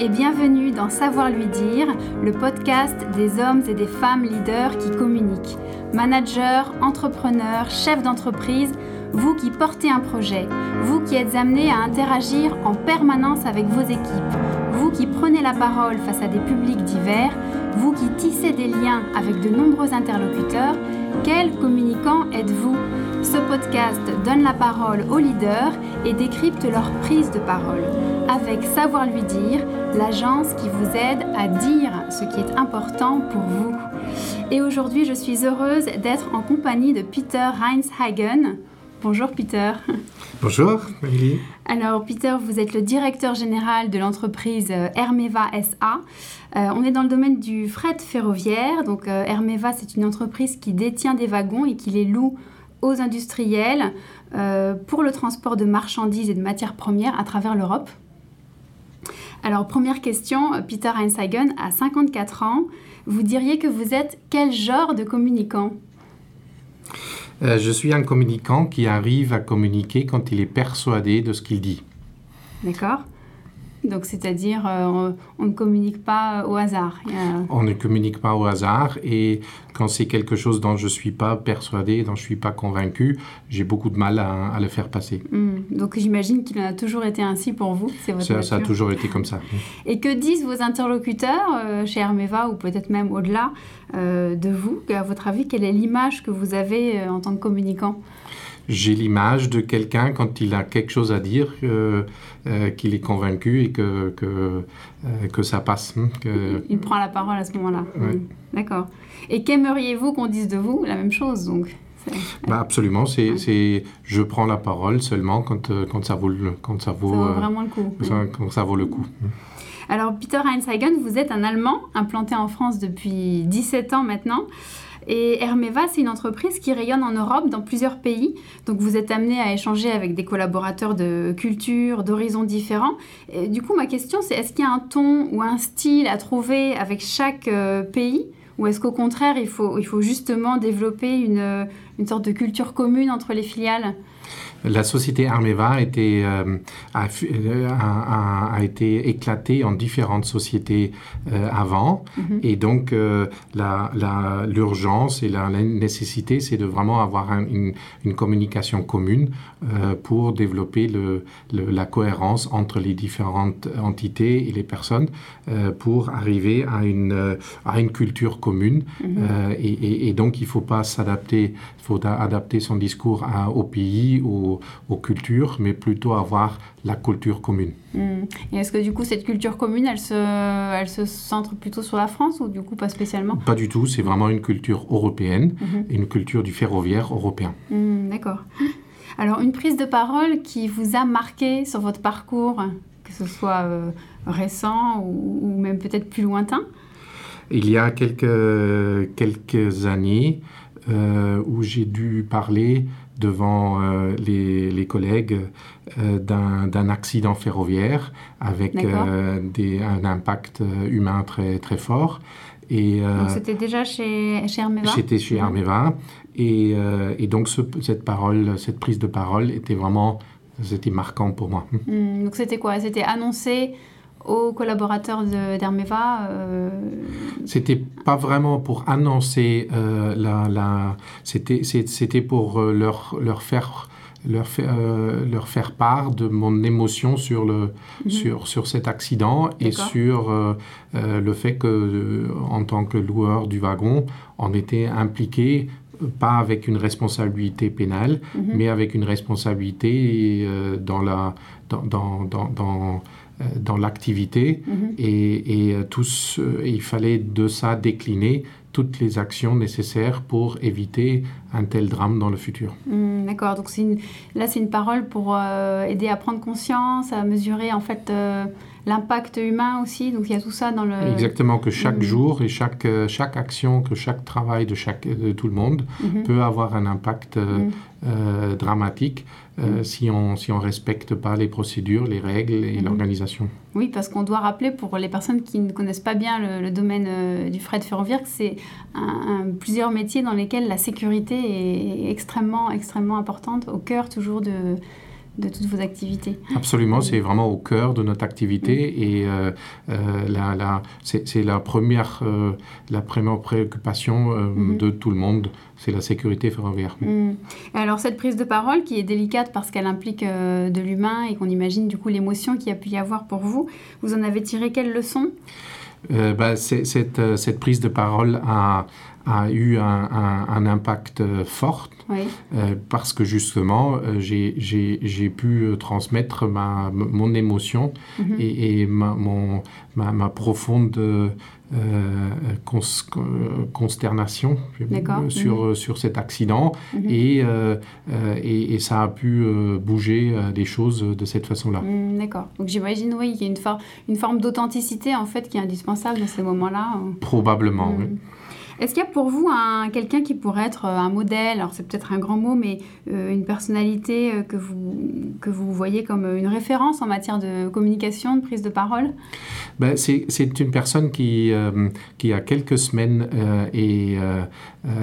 et bienvenue dans Savoir lui dire, le podcast des hommes et des femmes leaders qui communiquent. Managers, entrepreneurs, chefs d'entreprise, vous qui portez un projet, vous qui êtes amenés à interagir en permanence avec vos équipes, vous qui prenez la parole face à des publics divers, vous qui tissez des liens avec de nombreux interlocuteurs, quel communicant êtes-vous? Ce podcast donne la parole aux leaders et décrypte leur prise de parole. Avec Savoir lui dire, l'agence qui vous aide à dire ce qui est important pour vous. Et aujourd'hui, je suis heureuse d'être en compagnie de Peter Heinz-Hagen. Bonjour Peter. Bonjour Marie. Alors Peter, vous êtes le directeur général de l'entreprise euh, Hermeva SA. Euh, on est dans le domaine du fret ferroviaire. Donc euh, Hermeva, c'est une entreprise qui détient des wagons et qui les loue aux industriels pour le transport de marchandises et de matières premières à travers l'Europe. Alors première question, Peter Heinsagen, à 54 ans, vous diriez que vous êtes quel genre de communicant? Je suis un communicant qui arrive à communiquer quand il est persuadé de ce qu'il dit. D'accord. Donc, c'est-à-dire, euh, on, ne communique pas au hasard. On ne communique pas au hasard. Et quand c'est quelque chose dont je ne suis pas persuadé, dont je ne suis pas convaincu, j'ai beaucoup de mal à, le faire passer. Hmm. Donc, j'imagine qu'il a toujours été ainsi pour vous. Votre ça, ça, a toujours été comme ça. Et que disent vos interlocuteurs euh, chez Hermeva ou peut-être même au-delà euh, de vous? À votre avis, quelle est l'image que vous avez en tant que communicant? J'ai l'image de quelqu'un quand il a quelque chose à dire, euh, qu'il est convaincu et que, que, euh, que ça passe. Hein, que... Il prend la parole à ce moment-là. D'accord. Et qu'aimeriez-vous qu'on dise de vous La même chose, donc? Bah absolument, c'est, je prends la parole seulement quand, euh, quand ça vaut, quand ça vaut, vraiment le coup. Quand ça vaut le coup. Alors, Peter Heinz-Hagen, vous êtes un Allemand implanté en France depuis 17 ans maintenant. Et Hermeva, c'est une entreprise qui rayonne en Europe, dans plusieurs pays. Donc vous êtes amené à échanger avec des collaborateurs de cultures, d'horizons différents. Du coup, ma question, c'est est-ce qu'il y a un ton ou un style à trouver avec chaque euh, pays? Ou est-ce qu'au contraire, il faut, justement développer une sorte de culture commune entre les filiales? La société Armeva a été, euh, a, été éclatée en différentes sociétés euh, avant. Mhm. Et donc, euh, l'urgence et la, nécessité, c'est de vraiment avoir une, communication commune pour développer le, la cohérence entre les différentes entités et les personnes pour arriver à une, à une culture commune. Mhm. et, donc, il ne faut pas s'adapter, il faut adapter son discours à, au pays, au aux, cultures, mais plutôt avoir la culture commune. Hmm. Et est-ce que du coup cette culture commune, elle se, elle se centre plutôt sur la France ou du coup pas spécialement? Pas du tout, c'est vraiment une culture européenne, mhm. une culture du ferroviaire européen. Hmm, d'accord. Alors une prise de parole qui vous a marqué sur votre parcours, que ce soit euh, récent ou, même peut-être plus lointain? Il y a quelques, quelques années euh, où j'ai dû parler devant euh, les, collègues euh, d'un accident ferroviaire avec euh, des, un impact humain très, très fort. Et, donc c'était déjà chez, chez Armeva? J'étais chez Armeva. Et, et donc cette parole, cette prise de parole était vraiment c'était marquant pour moi. Hmm, donc c'était quoi? C'était annoncé aux collaborateurs d'Hermeva euh... C'était pas vraiment pour annoncer euh, la, la c'était pour euh, leur, leur faire leur, euh, leur faire part de mon émotion sur, le, mhm. sur, sur cet accident et sur le fait que, en tant que loueur du wagon, on était impliqué pas avec une responsabilité pénale, mhm. mais avec une responsabilité dans la dans, dans, dans euh, dans l'activité mhm. et, et euh, tous, euh, il fallait de ça décliner toutes les actions nécessaires pour éviter un tel drame dans le futur. Hmm, d'accord, donc là c'est une parole pour aider à prendre conscience, à mesurer en fait l'impact humain aussi, donc il y a tout ça dans le... Exactement, que chaque hmm. jour et chaque, chaque action, que chaque travail de, chaque, de tout le monde mhm. peut avoir un impact dramatique euh, si on ne si on respecte pas les procédures, les règles et mhm. l'organisation. Oui, parce qu'on doit rappeler pour les personnes qui ne connaissent pas bien le, domaine euh, du fret ferroviaire que c'est plusieurs métiers dans lesquels la sécurité est extrêmement, extrêmement importante, au cœur toujours de, de toutes vos activités. Absolument, c'est vraiment au cœur de notre activité Mm. et euh, euh, la, la- c'est la première, euh, la première préoccupation Mhm. de tout le monde, c'est la sécurité ferroviaire. Mm. Alors cette prise de parole qui est délicate parce qu'elle implique de l'humain et qu'on imagine du coup l'émotion qu'il y a pu y avoir pour vous, vous en avez tiré quelle leçon? Euh, bah, cette, euh, cette prise de parole a, a eu un, un- un impact euh, fort Oui. euh, parce que justement, j'ai- pu transmettre ma, mon émotion Mhm. et, et ma, mon, ma, ma profonde cons- euh, consternation euh, sur, euh, sur cet accident Mhm. et, euh, et, et ça a pu bouger des choses de cette façon-là. Mm, D'accord. Donc j'imagine oui qu'il y a une, for- une forme d'authenticité en fait qui est indispensable dans ces moments-là. euh. Probablement, oui. Est-ce qu'il y a pour vous un, quelqu'un qui pourrait être euh, un modèle? Alors c'est peut-être un grand mot, mais euh, une personnalité euh, que vous, que vous voyez comme une référence en matière de communication, de prise de parole? Ben, c'est une personne qui, euh, qui a quelques semaines euh, est,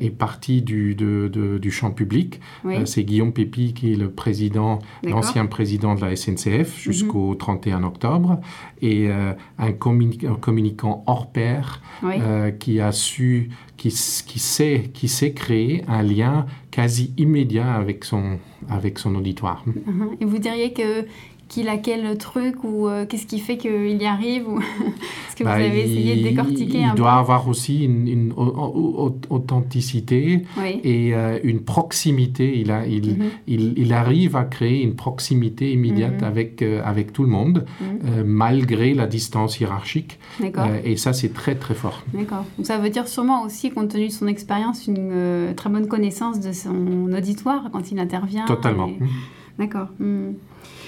est partie du, de- de- du champ public. Oui. C'est Guillaume Pépi qui est le président. Mhm. l'ancien président de la SNCF jusqu'au 31 octobre, et un, communi- un communicant hors pair Oui. qui a su, qui, sait, créer un lien quasi immédiat avec son, auditoire. Mhm. Et vous diriez que qu'il a quel truc ou euh, qu'est-ce qui fait qu'il y arrive ou est-ce que vous Bah, avez essayé de décortiquer il un doit peu? avoir aussi une, une au- au- au- authenticité Oui. et euh, une proximité. Il, a, il, Mhm. il, il arrive à créer une proximité immédiate Mhm. avec, euh, avec tout le monde, Mhm. malgré la distance hiérarchique. Et ça, c'est très, très fort. D'accord. Donc ça veut dire sûrement aussi, compte tenu de son expérience, une très bonne connaissance de son auditoire quand il intervient. Totalement. et- D'accord.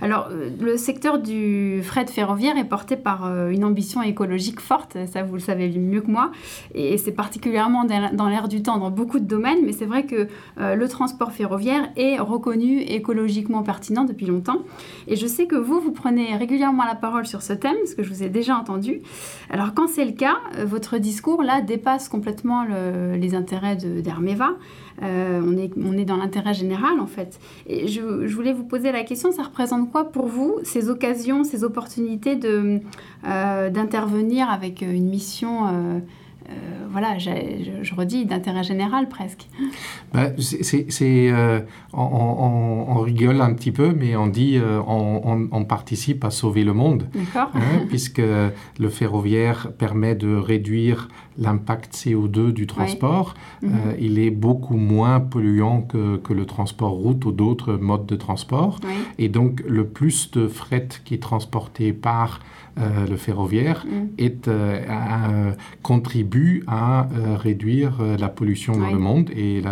Alors, euh, le secteur du fret ferroviaire est porté par euh, une ambition écologique forte, ça vous le savez mieux que moi, et c'est particulièrement dans l'air du temps dans beaucoup de domaines, mais c'est vrai que euh, le transport ferroviaire est reconnu écologiquement pertinent depuis longtemps. Et je sais que vous, vous prenez régulièrement la parole sur ce thème, parce que je vous ai déjà entendu. Alors, quand c'est le cas, votre discours, là, dépasse complètement le- les intérêts d'Hermeva. Euh, on, est, on est dans l'intérêt général, en fait. Et je, je voulais vous poser la question, ça représente quoi pour vous, ces occasions, ces opportunités euh, d'intervenir avec euh, une mission, euh, voilà, je, je redis, d'intérêt général presque Ben, c'est- euh, on, on- on rigole un petit peu, mais on dit euh, on, participe à sauver le monde. D'accord hein, puisque le ferroviaire permet de réduire l'impact CO2 du transport. Mhm. Euh, il est beaucoup moins polluant que, que le transport route ou d'autres modes de transport. Et donc, le plus de fret qui est transporté par euh, le ferroviaire Mm. est, euh, à- contribue à euh, réduire euh, la pollution dans le monde et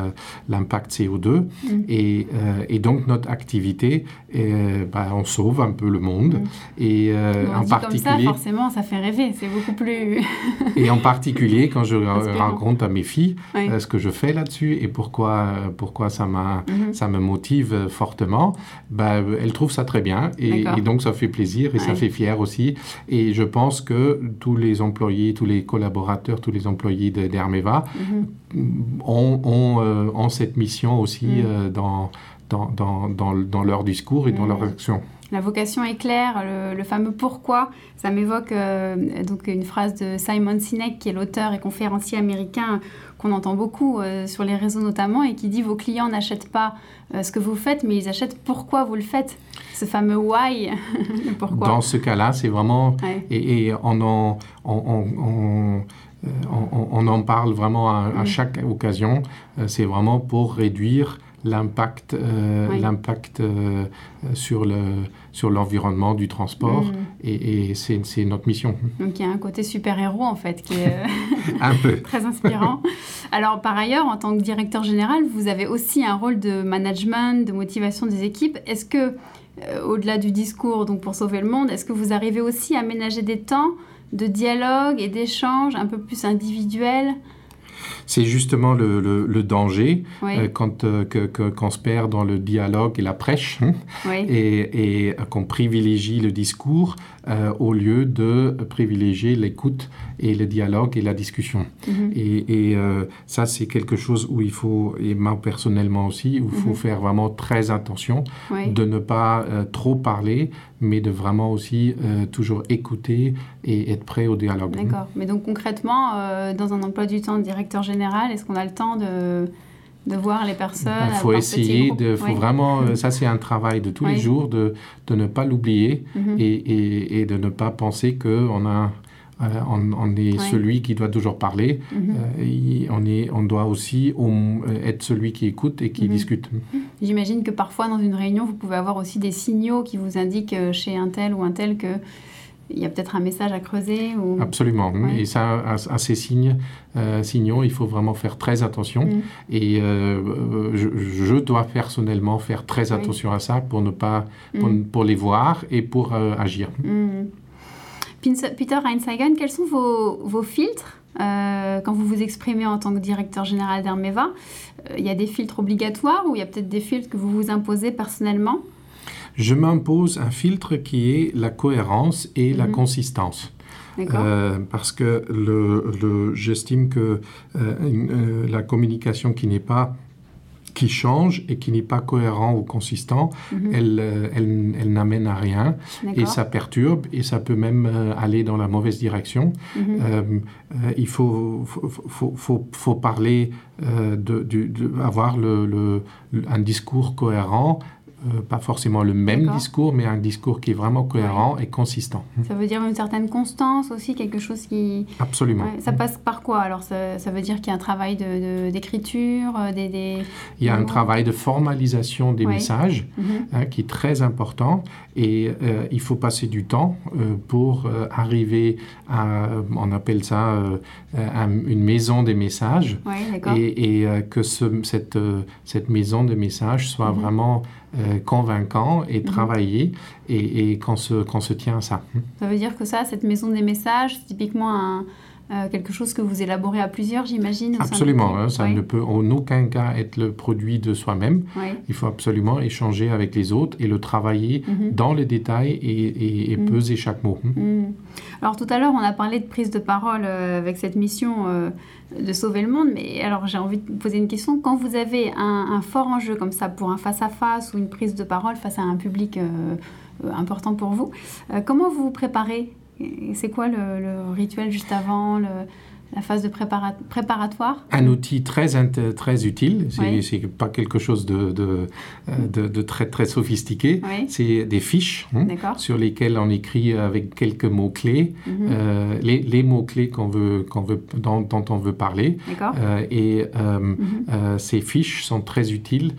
l'impact CO2. Mm. Et, euh, et donc, notre activité, euh, bah, on sauve un peu le monde. Mm. Et euh, On en dit comme ça, particulier, forcément, ça fait rêver. C'est beaucoup plus. et en particulier quand je raconte à mes filles Oui. euh, ce que je fais là-dessus et pourquoi, euh, pourquoi ça, m'a, Mhm. ça me motive euh, fortement, bah, elles trouvent ça très bien et, donc ça fait plaisir et ça fait fier aussi. Et je pense que tous les employés, tous les collaborateurs, tous les employés d'Hermeva ont, ont, euh, ont cette mission aussi Mhm. euh, dans, dans, dans, dans, dans leur discours et dans Mhm. leur action. La vocation est claire, le, le fameux pourquoi, ça m'évoque euh, donc une phrase de Simon Sinek, qui est l'auteur et conférencier américain qu'on entend beaucoup euh, sur les réseaux notamment, et qui dit vos clients n'achètent pas euh, ce que vous faites, mais ils achètent pourquoi vous le faites. Ce fameux why, le pourquoi. Dans ce cas-là, c'est vraiment Ouais. Et, et on, en, on, on- on- en parle vraiment à, à Mm. chaque occasion. C'est vraiment pour réduire l'impact euh, Oui. l'impact euh, sur le sur l'environnement du transport Mhm. et, et c'est c'est notre mission Donc il y a un côté super-héros en fait qui est un peu très inspirant. Alors par ailleurs, en tant que directeur général, vous avez aussi un rôle de management, de motivation des équipes. Est-ce que, euh, au-delà du discours donc pour sauver le monde, est-ce que vous arrivez aussi à aménager des temps de dialogue et d'échange un peu plus individuels? C'est justement le, le- le danger Oui, euh, quand euh, que- se perd dans le dialogue et la prêche hein, oui. et, et qu'on privilégie le discours euh, au lieu de privilégier l'écoute et le dialogue et la discussion. Mhm. Et, et, euh, ça, c'est quelque chose où il faut, et moi personnellement aussi, où il faut Mhm. faire vraiment très attention Oui. de ne pas trop parler, mais de vraiment aussi toujours écouter et être prêt au dialogue. D'accord. Mais donc concrètement, dans un emploi du temps de directeur général, est-ce qu'on a le temps de, de voir les personnes Il faut avoir petit essayer, de, faut Oui. vraiment, euh, ça c'est un travail de tous les jours, de, de ne pas l'oublier Mhm. et, et, et de ne pas penser qu'on a, euh, on, on est Oui. celui qui doit toujours parler. Mhm. Euh, et on, est, on doit aussi au- être celui qui écoute et qui Mhm. discute. J'imagine que parfois dans une réunion, vous pouvez avoir aussi des signaux qui vous indiquent chez un tel ou un tel que il y a peut-être un message à creuser ou. Absolument. Ouais. Et ça, à, à ces signes, euh, signaux, il faut vraiment faire très attention. Mhm. Et euh, euh, je, je dois personnellement faire très Oui. attention à ça pour ne pas, pour, Mhm. pour les voir et pour euh, agir. Pins- Peter Einsteigen, quels sont vos, vos filtres euh, quand vous vous exprimez en tant que directeur général d'Hermeva? Euh, Il y a des filtres obligatoires ou il y a peut-être des filtres que vous vous imposez personnellement? Je m'impose un filtre qui est la cohérence et la Mhm. consistance. Euh, parce que le, le- j'estime que euh, une- euh, la communication qui n'est pas qui change et qui n'est pas cohérent ou consistant, elle, euh, elle, elle n'amène à rien et ça perturbe et ça peut même aller dans la mauvaise direction. Mhm. Euh, il faut, faut, faut, parler, euh, de, de- avoir le- le- un discours cohérent, euh, pas forcément le même discours, mais un discours qui est vraiment cohérent et consistant. Ça veut dire une certaine constance aussi, quelque chose qui... Absolument. Ouais, ça passe par quoi Alors? Ça, ça veut dire qu'il y a un travail de- de- d'écriture, euh, des... des... Il y a un travail de formalisation des Ouais. messages Mhm. hein, qui est très important et euh, il faut passer du temps euh, pour arriver à, on appelle ça un- une maison des messages. Et, et, que ce- cette, cette maison de messages soit Mhm. vraiment euh, convaincant et Mhm. travaillé et, et qu'on se, qu'on se tient à ça. Ça veut dire que ça, cette maison des messages, c'est typiquement un, euh, quelque chose que vous élaborez à plusieurs, j'imagine Absolument, hein, ça ne peut en aucun cas être le produit de soi-même. Il faut absolument échanger avec les autres et le travailler Mhm. dans les détails et, et- et Mhm. peser chaque mot. Mm. Alors tout à l'heure, on a parlé de prise de parole euh, avec cette mission euh, de sauver le monde, mais alors j'ai envie de poser une question. Quand vous avez un, un fort enjeu comme ça pour un face-à-face ou une prise de parole face à un public important pour vous, comment vous vous préparez C'est quoi le, le rituel juste avant, le- la phase de prépara- préparatoire? Un outil très, très utile, c'est Oui. pas quelque chose de, de, euh, de- de très, très sophistiqué, Oui, c'est des fiches hein, sur lesquelles on écrit avec quelques mots-clés Mhm. euh, les, les mots-clés qu'on veut, qu'on veut, dont, dont on veut parler. Euh, et euh, Mhm. ces fiches sont très utiles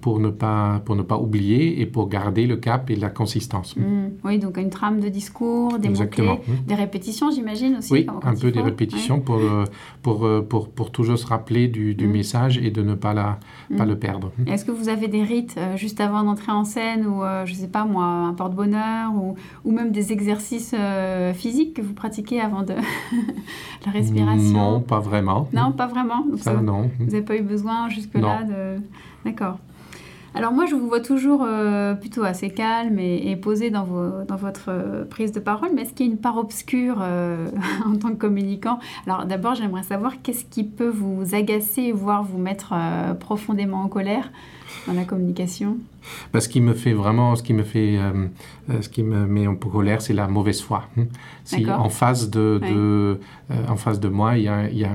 pour, ne pas, pour ne pas oublier et pour garder le cap et la consistance. Mm. Oui, donc une trame de discours, des mots-clés, des répétitions, j'imagine aussi. Oui, un peu des faut. répétitions pour, euh, pour, euh, pour, pour toujours se rappeler du, du Mm. message et de ne pas, la, pas Mm. le perdre. Est-ce que vous avez des rites euh, juste avant d'entrer en scène ou, euh, je sais pas moi, un porte-bonheur ou, ou même des exercices euh, physiques que vous pratiquez avant de la respiration? Non, pas vraiment. Non, pas vraiment. Donc Ça, ça- non. Vous n'avez pas eu besoin jusque-là de... D'accord. Alors moi, je vous vois toujours euh, plutôt assez calme et, et posé dans, vos, dans votre euh, prise de parole, mais est-ce qu'il y a une part obscure euh, en tant que communicant? Alors d'abord, j'aimerais savoir qu'est-ce qui peut vous agacer, voire vous mettre profondément en colère dans la communication? Parce qu'il me fait vraiment, ce qui me fait, euh, ce qui me met en colère, c'est la mauvaise foi. Si en face de, euh, en face de moi, il y a, y, a,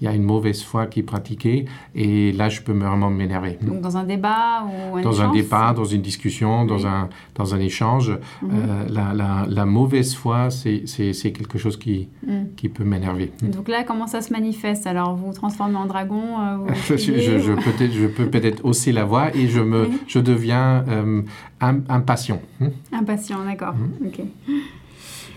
y a une mauvaise foi qui est pratiquée, et là, je peux vraiment m'énerver. Donc dans un débat ou un Dans un débat, dans une discussion, dans, Oui. un, dans un échange, Mhm. euh, la, la, la mauvaise foi, c'est quelque chose qui, Mm. qui peut m'énerver. Donc là, comment ça se manifeste? Alors, vous vous transformez en dragon euh, vous je, criez, je- je ou- peux peut-être- je peux peut-être hausser la voix et je, me, je deviens euh, im- impatient. hein. Impatient, d'accord. Mhm. Ok.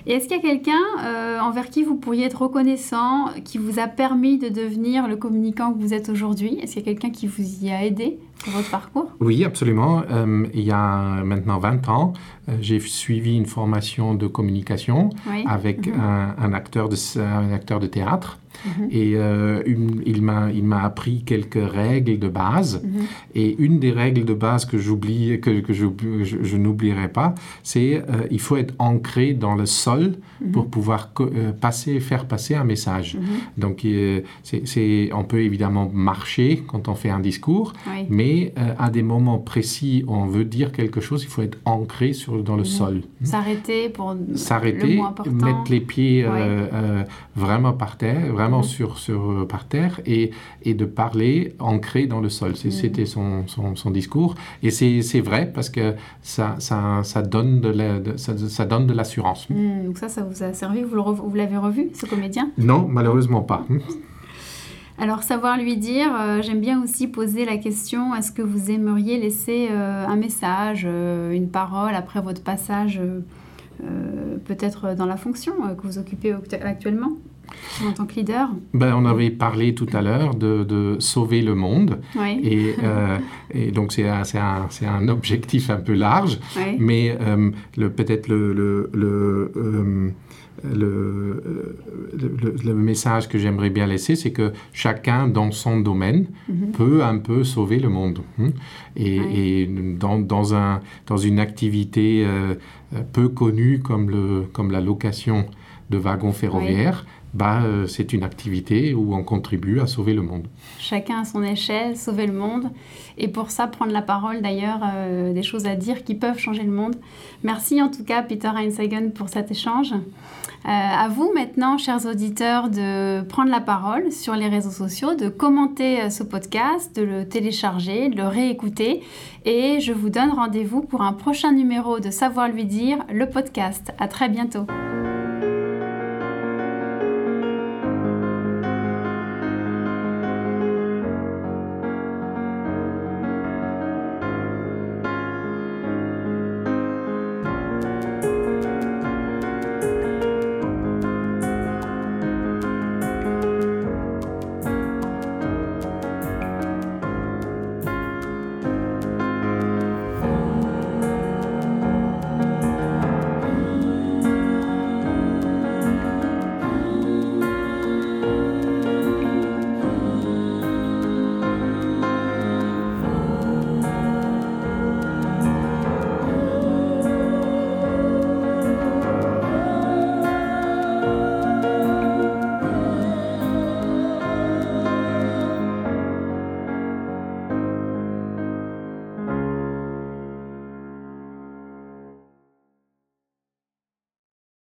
Et est-ce qu'il y a quelqu'un euh, envers qui vous pourriez être reconnaissant, qui vous a permis de devenir le communicant que vous êtes aujourd'hui? Est-ce qu'il y a quelqu'un qui vous y a aidé? Votre parcours? Oui, absolument. Euh, il y a maintenant 20 ans, j'ai suivi une formation de communication avec Mhm. un, un acteur de, un acteur de théâtre. Mhm. Et euh, une- il m'a appris quelques règles de base. Mhm. Et une des règles de base que j'oublie, que, que je, je- je n'oublierai pas, c'est euh, il faut être ancré dans le sol Mhm. pour pouvoir euh, passer, faire passer un message. Donc, euh, c'est, on peut évidemment marcher quand on fait un discours, Oui. mais euh, à des moments précis où on veut dire quelque chose, il faut être ancré sur, dans le sol. S'arrêter pour le S'arrêter, important. mettre les pieds vraiment par terre, vraiment Mhm. sur, sur, euh, par terre, et, et de parler ancré dans le sol. Mhm. C'était son, son, son discours. Et c'est vrai parce que ça, ça, ça donne de la- de- ça, ça donne de l'assurance. Hmm, donc ça, ça vous a servi? Vous l'avez revu, ce comédien? Non, malheureusement pas. Alors, savoir lui dire, euh, j'aime bien aussi poser la question, est-ce que vous aimeriez laisser euh, un message, euh, une parole après votre passage, peut-être dans la fonction que vous occupez actu- actuellement? En tant que leader Ben, on avait parlé tout à l'heure de, de sauver le monde. Oui, Et, euh, et donc, c'est un, objectif un peu large. oui. Mais euh, peut-être le, euh, message que j'aimerais bien laisser, c'est que chacun dans son domaine Mhm. peut un peu sauver le monde. hein. Et, dans, dans, un, dans une activité euh, peu connue comme la location de wagons ferroviaires, bah, euh, c'est une activité où on contribue à sauver le monde. Chacun à son échelle, sauver le monde. Et pour ça, prendre la parole d'ailleurs, euh, des choses à dire qui peuvent changer le monde. Merci en tout cas, Peter Heinsagen, pour cet échange. Euh, à vous maintenant, chers auditeurs, de prendre la parole sur les réseaux sociaux, de commenter ce podcast, de le télécharger, de le réécouter. Et je vous donne rendez-vous pour un prochain numéro de Savoir lui dire, le podcast. À très bientôt.